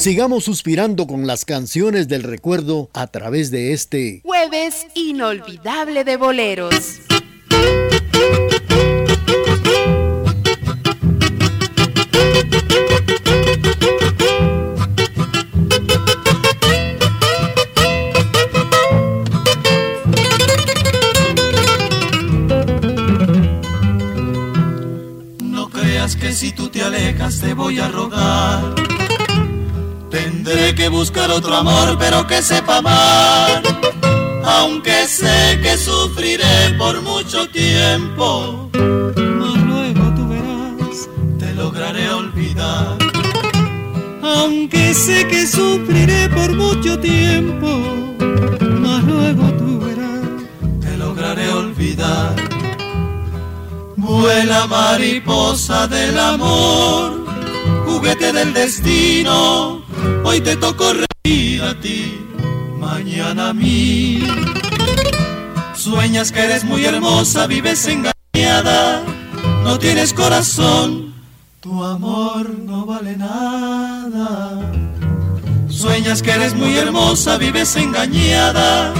Sigamos suspirando con las canciones del recuerdo a través de este jueves inolvidable de boleros. No creas que si tú te alejas te voy a rogar Tendré que buscar otro amor, pero que sepa amar. Aunque sé que sufriré por mucho tiempo, mas luego tú verás, te lograré olvidar. Aunque sé que sufriré por mucho tiempo, mas luego tú verás, te lograré olvidar. Vuela mariposa del amor, juguete del destino Hoy te tocó reír a ti, mañana a mí. Sueñas que eres muy hermosa, vives engañada, no tienes corazón, tu amor no vale nada. Sueñas que eres muy hermosa, vives engañada,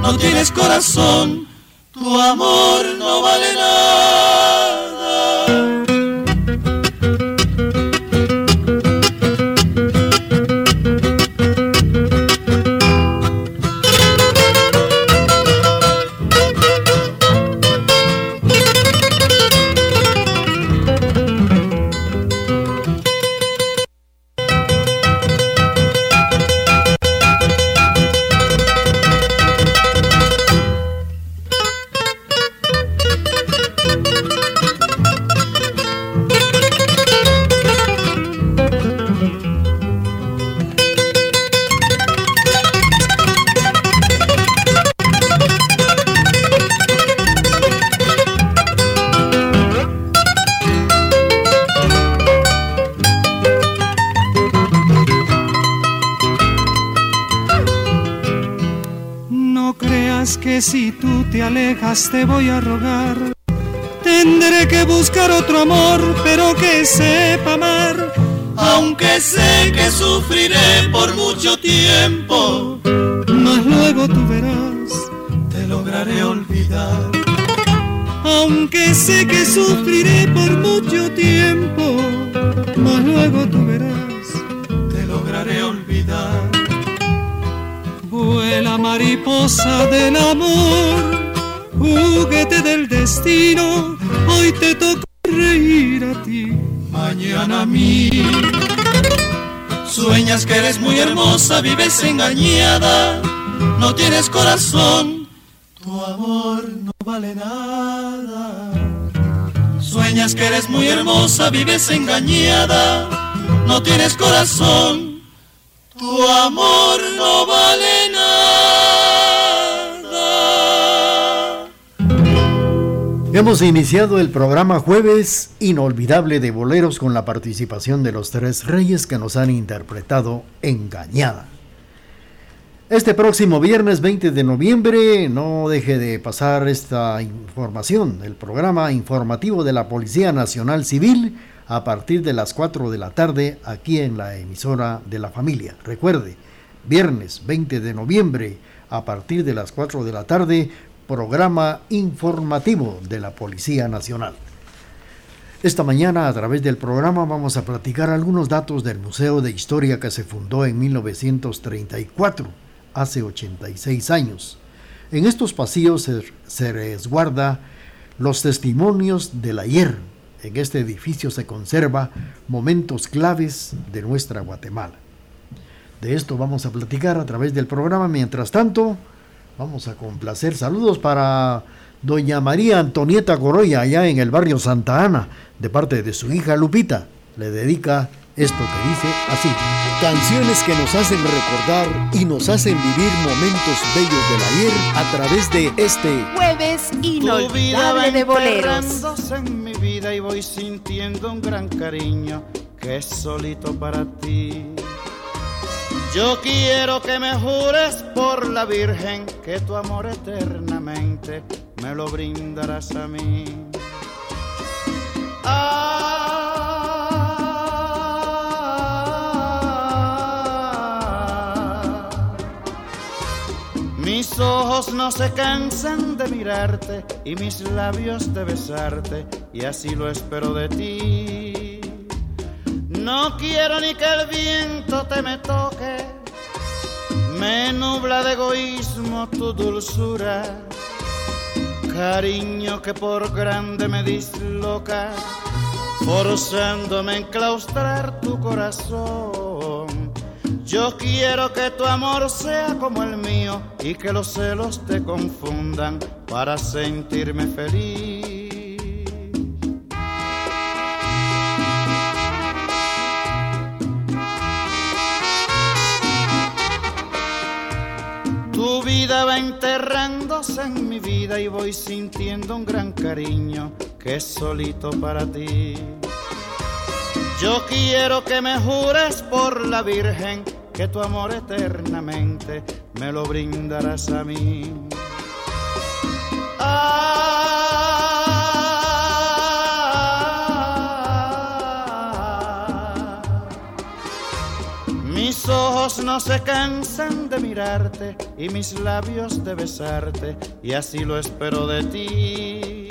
no tienes corazón, tu amor no vale nada. Te voy a rogar. Tendré que buscar otro amor, pero que sepa amar. Aunque sé que sufriré por mucho tiempo, mas luego tú verás, te lograré olvidar. Aunque sé que sufriré por mucho tiempo, mas luego tú verás, Vuela mariposa del amor juguete del destino, hoy te toca reír a ti, mañana a mí. Sueñas que eres muy hermosa, vives engañada, no tienes corazón, tu amor no vale nada. Sueñas que eres muy hermosa, vives engañada, no tienes corazón, tu amor no vale Hemos iniciado el programa Jueves Inolvidable de Boleros con la participación de los tres reyes que nos han interpretado Engañada. Este próximo viernes 20 de noviembre no deje de pasar esta información, el programa informativo de la Policía Nacional Civil a partir de las 4 de la tarde aquí en la emisora de la familia. Recuerde, viernes 20 de noviembre a partir de las 4 de la tarde programa informativo de la Policía Nacional. Esta mañana a través del programa vamos a platicar algunos datos del Museo de Historia que se fundó en 1934, hace 86 años. En estos pasillos se, resguarda los testimonios del ayer. En este edificio se conserva momentos claves de nuestra Guatemala. De esto vamos a platicar a través del programa. Mientras tanto, Vamos a complacer. Saludos para doña María Antonieta Coroya, allá en el barrio Santa Ana, de parte de su hija Lupita. Le dedica esto que dice así. Canciones que nos hacen recordar y nos hacen vivir momentos bellos del ayer a través de este jueves inolvidable de boleros. en mi vida y voy sintiendo un gran cariño que es solito para ti. Yo quiero que me jures por la Virgen que tu amor eternamente me lo brindarás a mí. Ah, mis ojos no se cansan de mirarte y mis labios de besarte y así lo espero de ti. No quiero ni que el viento te me toque, nubla de egoísmo tu dulzura cariño que por grande me disloca, forzándome a enclaustrar tu corazón. Yo quiero que tu amor sea como el mío y que los celos te confundan para sentirme feliz. Tu vida va enterrándose en mi vida y voy sintiendo un gran cariño que es solito para ti. Yo quiero que me jures por la Virgen que tu amor eternamente me lo brindarás a mí. No se cansan de mirarte y mis labios de besarte y así lo espero de ti.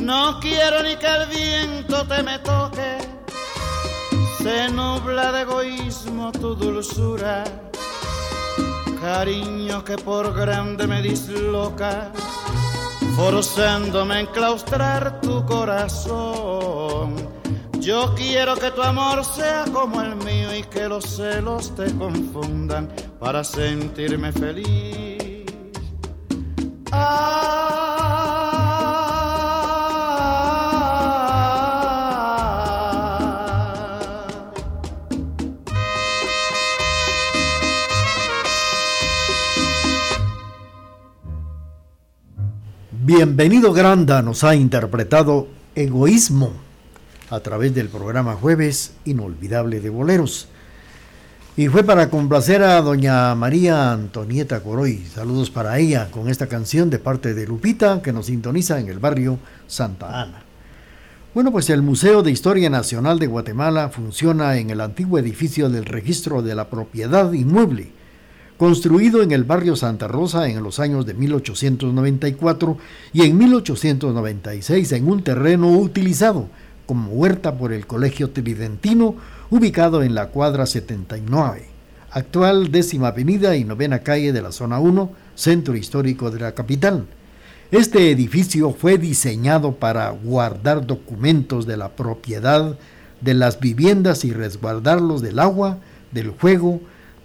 No quiero ni que el viento te me toque, se nubla de egoísmo tu dulzura, cariño que por grande me disloca, forzándome a enclaustrar tu corazón yo quiero que tu amor sea como el mío que los celos te confundan para sentirme feliz. Bienvenido Granda nos ha interpretado Egoísmo a través del programa Jueves Inolvidable de Boleros. Y fue para complacer a doña María Antonieta Coroy. Saludos para ella con esta canción de parte de Lupita que nos sintoniza en el barrio Santa Ana. Bueno, pues el Museo de Historia Nacional de Guatemala funciona en el antiguo edificio del Registro de la Propiedad Inmueble, construido en el barrio Santa Rosa en los años de 1894 y en 1896 en un terreno utilizado como huerta por el Colegio Tridentino, ubicado en la cuadra 79, actual décima avenida y novena calle de la zona 1, centro histórico de la capital. Este edificio fue diseñado para guardar documentos de la propiedad de las viviendas y resguardarlos del agua, del fuego,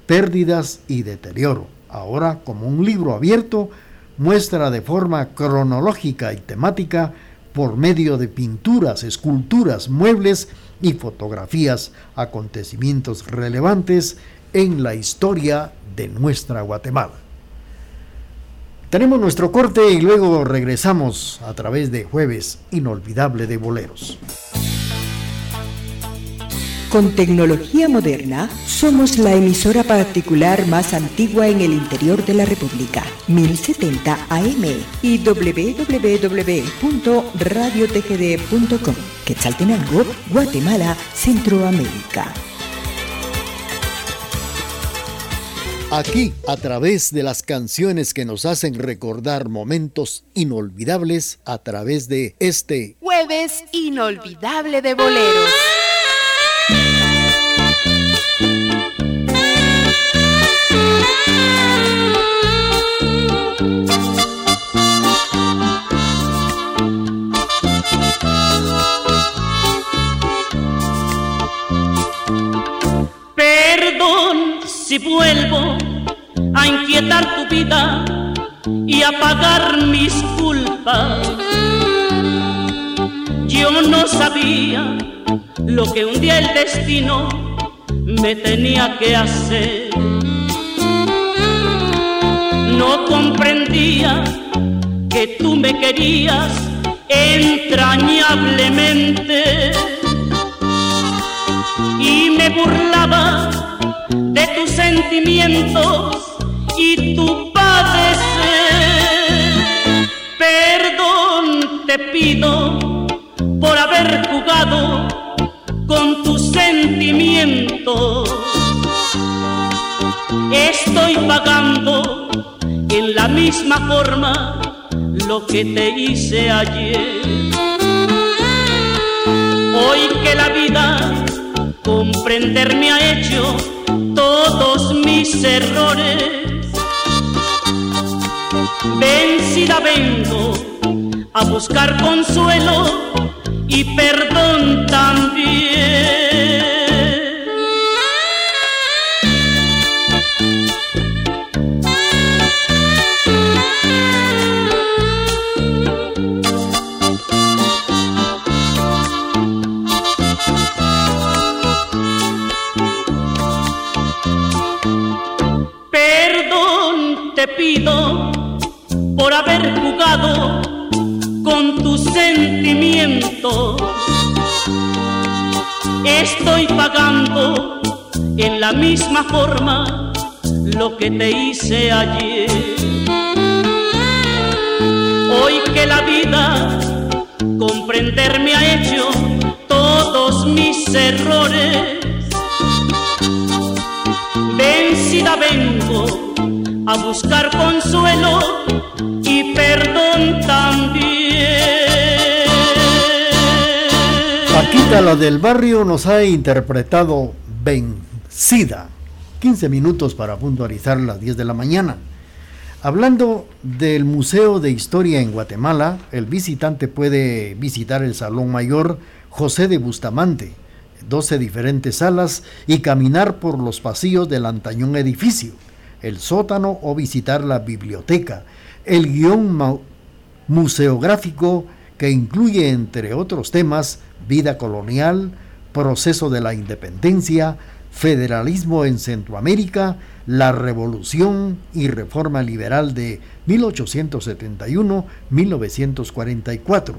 pérdidas y deterioro. Ahora, como un libro abierto, muestra de forma cronológica y temática por medio de pinturas, esculturas, muebles y fotografías, acontecimientos relevantes en la historia de nuestra Guatemala. Tenemos nuestro corte y luego regresamos a través de Jueves Inolvidable de Boleros. Con tecnología moderna, somos la emisora particular más antigua en el interior de la República, 1070 AM y www.radiotgd.com. Quetzaltenango, Guatemala, Centroamérica. Aquí, a través de las canciones que nos hacen recordar momentos inolvidables, a través de este jueves inolvidable de boleros. Si vuelvo a inquietar tu vida y a pagar mis culpas. Yo no sabía lo que un día el destino me tenía que hacer. No comprendía que tú me querías entrañablemente y me burlaba de tus sentimientos y tu padecer. Perdón te pido por haber jugado con tus sentimientos. Estoy pagando en la misma forma lo que te hice ayer. Hoy que la vida comprender me ha hecho todos mis errores. Vencida vengo a buscar consuelo y perdón también. Pido por haber jugado con tus sentimientos. Estoy pagando en la misma forma lo que te hice ayer. Hoy que la vida comprenderme ha hecho todos mis errores. Vencida vengo a buscar consuelo y perdón también. Paquita, la del barrio, nos ha interpretado Vencida. 15 minutos para puntualizar las 10 de la mañana. Hablando del Museo de Historia en Guatemala, el visitante puede visitar el Salón Mayor José de Bustamante, 12 diferentes salas y caminar por los pasillos del antañón edificio el sótano o visitar la biblioteca. El guion museográfico que incluye, entre otros temas, vida colonial, proceso de la independencia, federalismo en Centroamérica, la revolución y reforma liberal de 1871-1944,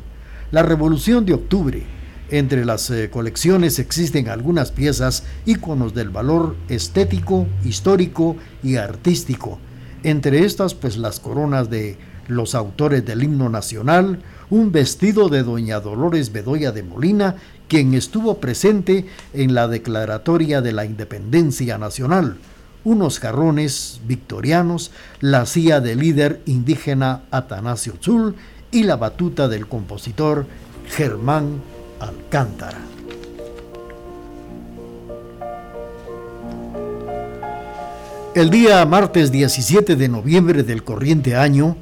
la revolución de octubre, entre las eh, colecciones existen algunas piezas íconos del valor estético, histórico y artístico. Entre estas, pues las coronas de los autores del himno nacional, un vestido de doña Dolores Bedoya de Molina, quien estuvo presente en la declaratoria de la independencia nacional, unos jarrones victorianos, la silla del líder indígena Atanasio Zul y la batuta del compositor Germán Alcántara. El día martes 17 de noviembre del corriente año,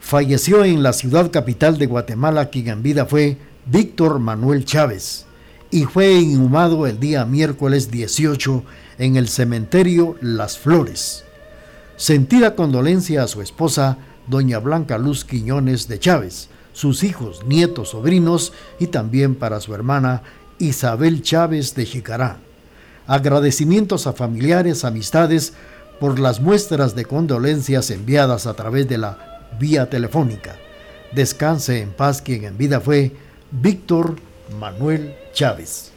falleció en la ciudad capital de Guatemala quien en vida fue Víctor Manuel Chávez y fue inhumado el día miércoles 18 en el cementerio Las Flores. Sentida condolencia a su esposa, doña Blanca Luz Quiñones de Chávez, sus hijos, nietos, sobrinos y también para su hermana Isabel Chávez de Jicará. Agradecimientos a familiares, amistades por las muestras de condolencias enviadas a través de la vía telefónica. Descanse en paz quien en vida fue Víctor Manuel Chávez.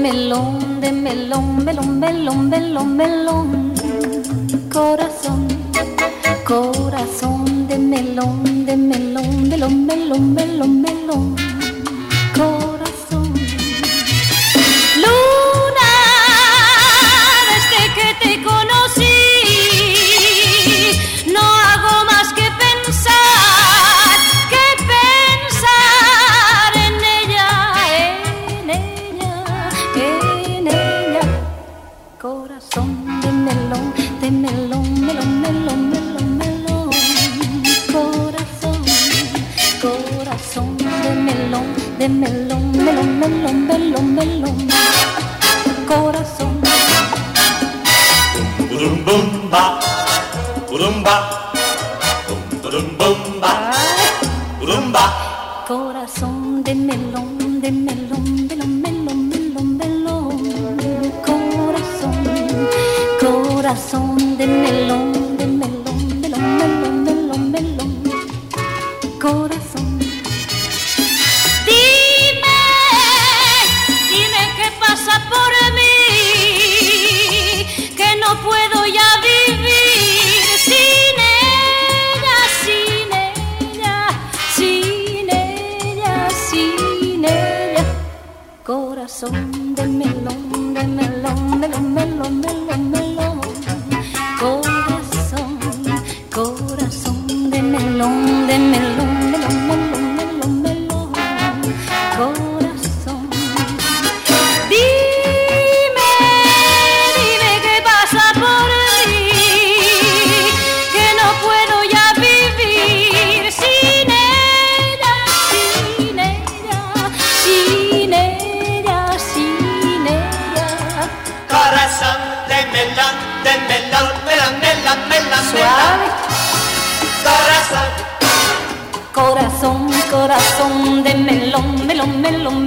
Melón, de melón, melón, melón, melón, melón. Corazón, corazón de melón, de melón, melón, melón, melón, melón. Corazón.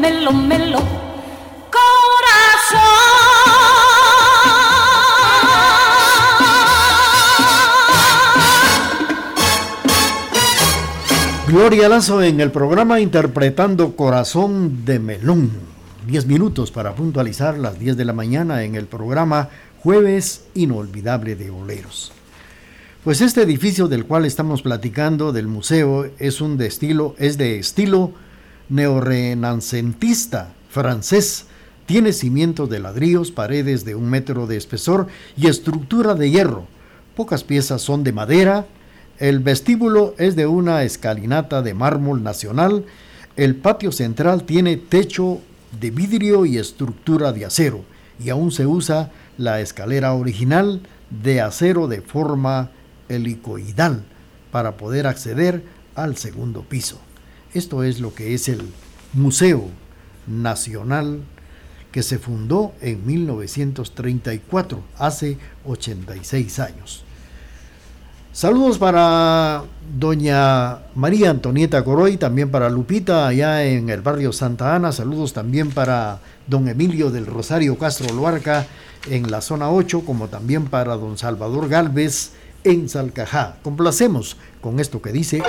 Melón, melón. corazón. Gloria Lazo en el programa interpretando Corazón de Melón. 10 minutos para puntualizar las 10 de la mañana en el programa Jueves Inolvidable de Boleros. Pues este edificio del cual estamos platicando del museo es un de estilo es de estilo neorrenacentista francés. Tiene cimientos de ladrillos, paredes de un metro de espesor y estructura de hierro. Pocas piezas son de madera. El vestíbulo es de una escalinata de mármol nacional. El patio central tiene techo de vidrio y estructura de acero. Y aún se usa la escalera original de acero de forma helicoidal para poder acceder al segundo piso. Esto es lo que es el Museo Nacional que se fundó en 1934, hace 86 años. Saludos para doña María Antonieta Coroy, también para Lupita allá en el barrio Santa Ana, saludos también para don Emilio del Rosario Castro Luarca en la zona 8, como también para don Salvador Galvez en Salcajá. Complacemos con esto que dice.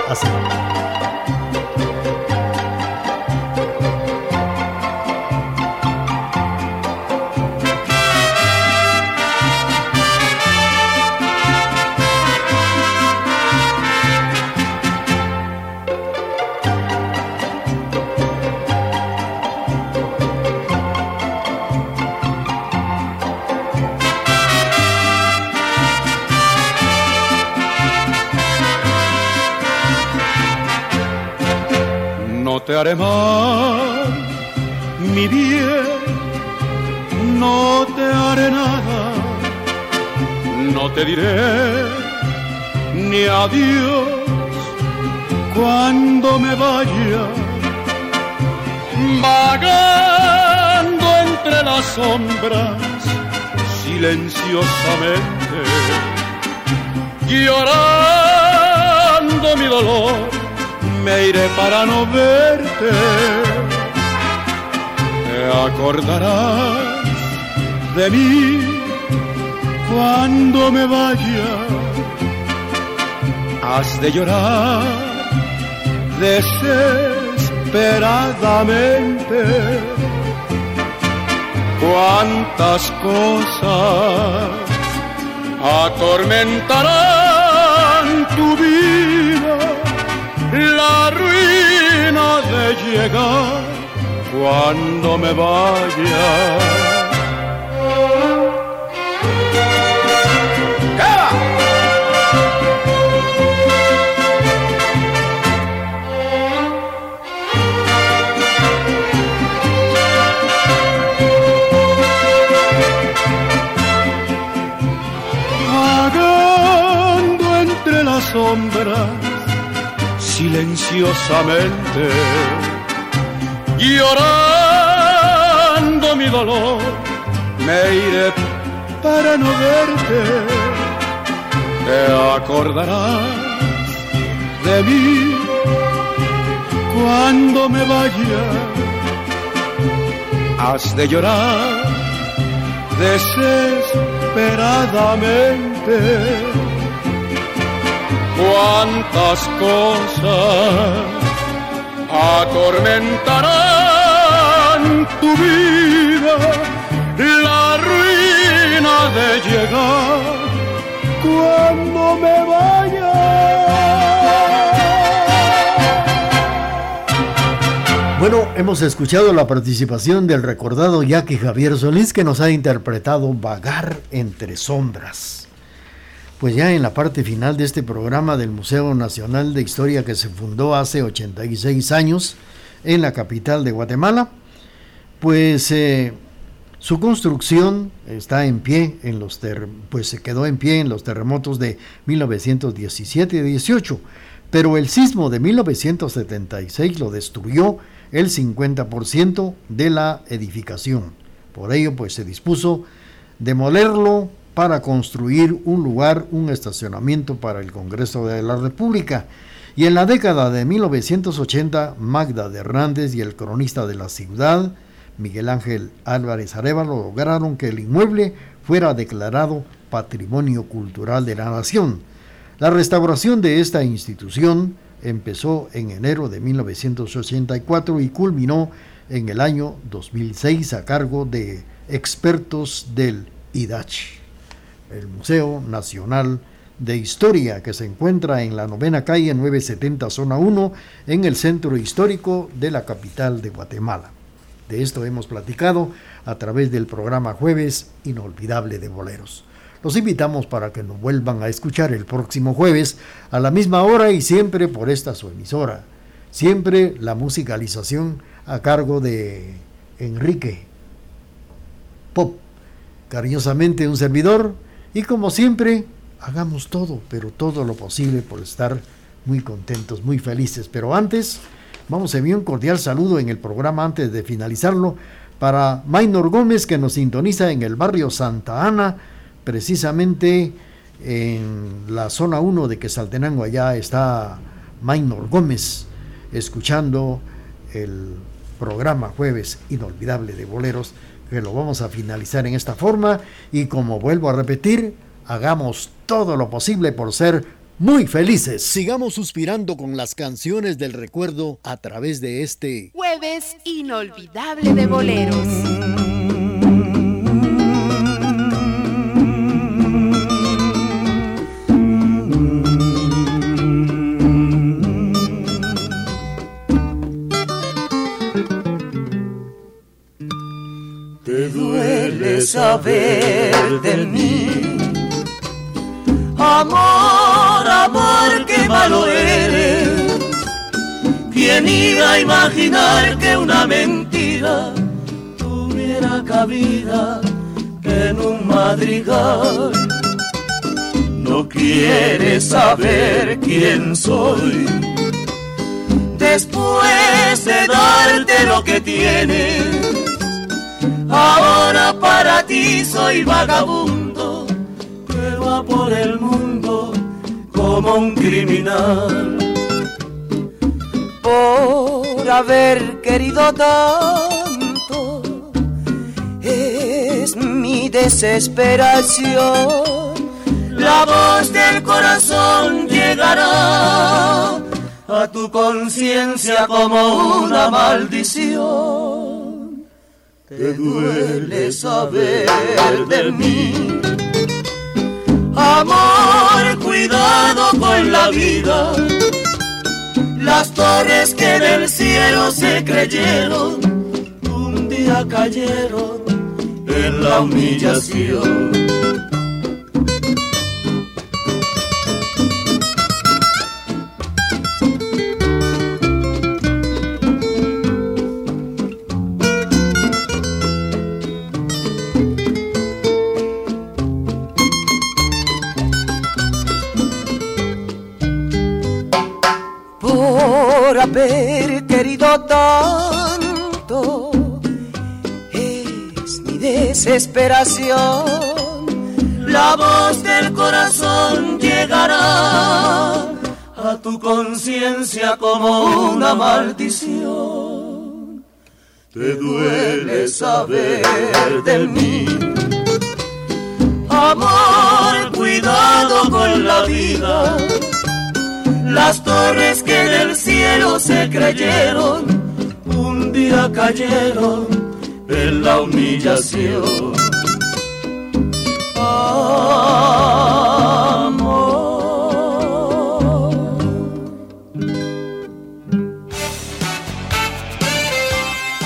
Haré mal, mi bien, no te haré nada, no te diré ni adiós cuando me vaya, vagando entre las sombras silenciosamente, llorando mi dolor para no verte. Te acordarás de mí cuando me vaya. Has de llorar desesperadamente. Cuántas cosas atormentarán tu vida la ruina de llegar cuando me vaya. Silenciosamente, llorando mi dolor, me iré para no verte. Te acordarás de mí cuando me vaya. Has de llorar desesperadamente. Cuántas cosas atormentarán tu vida, la ruina de llegar cuando me vaya. Bueno, hemos escuchado la participación del recordado Jackie Javier Solís que nos ha interpretado Vagar entre sombras pues ya en la parte final de este programa del Museo Nacional de Historia que se fundó hace 86 años en la capital de Guatemala, pues eh, su construcción está en pie en los pues se quedó en pie en los terremotos de 1917 y 18, pero el sismo de 1976 lo destruyó el 50% de la edificación. Por ello, pues se dispuso demolerlo para construir un lugar, un estacionamiento para el Congreso de la República. Y en la década de 1980, Magda de Hernández y el cronista de la ciudad, Miguel Ángel Álvarez Arevalo, lograron que el inmueble fuera declarado Patrimonio Cultural de la Nación. La restauración de esta institución empezó en enero de 1984 y culminó en el año 2006 a cargo de expertos del IDACH el Museo Nacional de Historia, que se encuentra en la novena calle 970, zona 1, en el centro histórico de la capital de Guatemala. De esto hemos platicado a través del programa Jueves Inolvidable de Boleros. Los invitamos para que nos vuelvan a escuchar el próximo jueves a la misma hora y siempre por esta su emisora. Siempre la musicalización a cargo de Enrique Pop. Cariñosamente un servidor, y como siempre, hagamos todo, pero todo lo posible por estar muy contentos, muy felices. Pero antes, vamos a enviar un cordial saludo en el programa antes de finalizarlo para Maynor Gómez que nos sintoniza en el barrio Santa Ana, precisamente en la zona 1 de Quesaltenango. Allá está Maynor Gómez escuchando el programa Jueves Inolvidable de Boleros que lo vamos a finalizar en esta forma y como vuelvo a repetir, hagamos todo lo posible por ser muy felices. Sigamos suspirando con las canciones del recuerdo a través de este jueves inolvidable de boleros. Saber de mí. Amor, amor, qué malo eres. ¿Quién iba a imaginar que una mentira tuviera cabida en un madrigal? No quieres saber quién soy. Después de darte lo que tienes Ahora para ti soy vagabundo, que va por el mundo como un criminal. Por haber querido tanto, es mi desesperación. La voz del corazón llegará a tu conciencia como una maldición te duele saber de mí. Amor, cuidado con la vida. Las torres que del cielo se creyeron, un día cayeron en la humillación. tanto. Es mi desesperación. La voz del corazón llegará a tu conciencia como una maldición. Te duele saber de mí. Amor, cuidado con la vida las torres que del cielo se creyeron, un día cayeron en la humillación.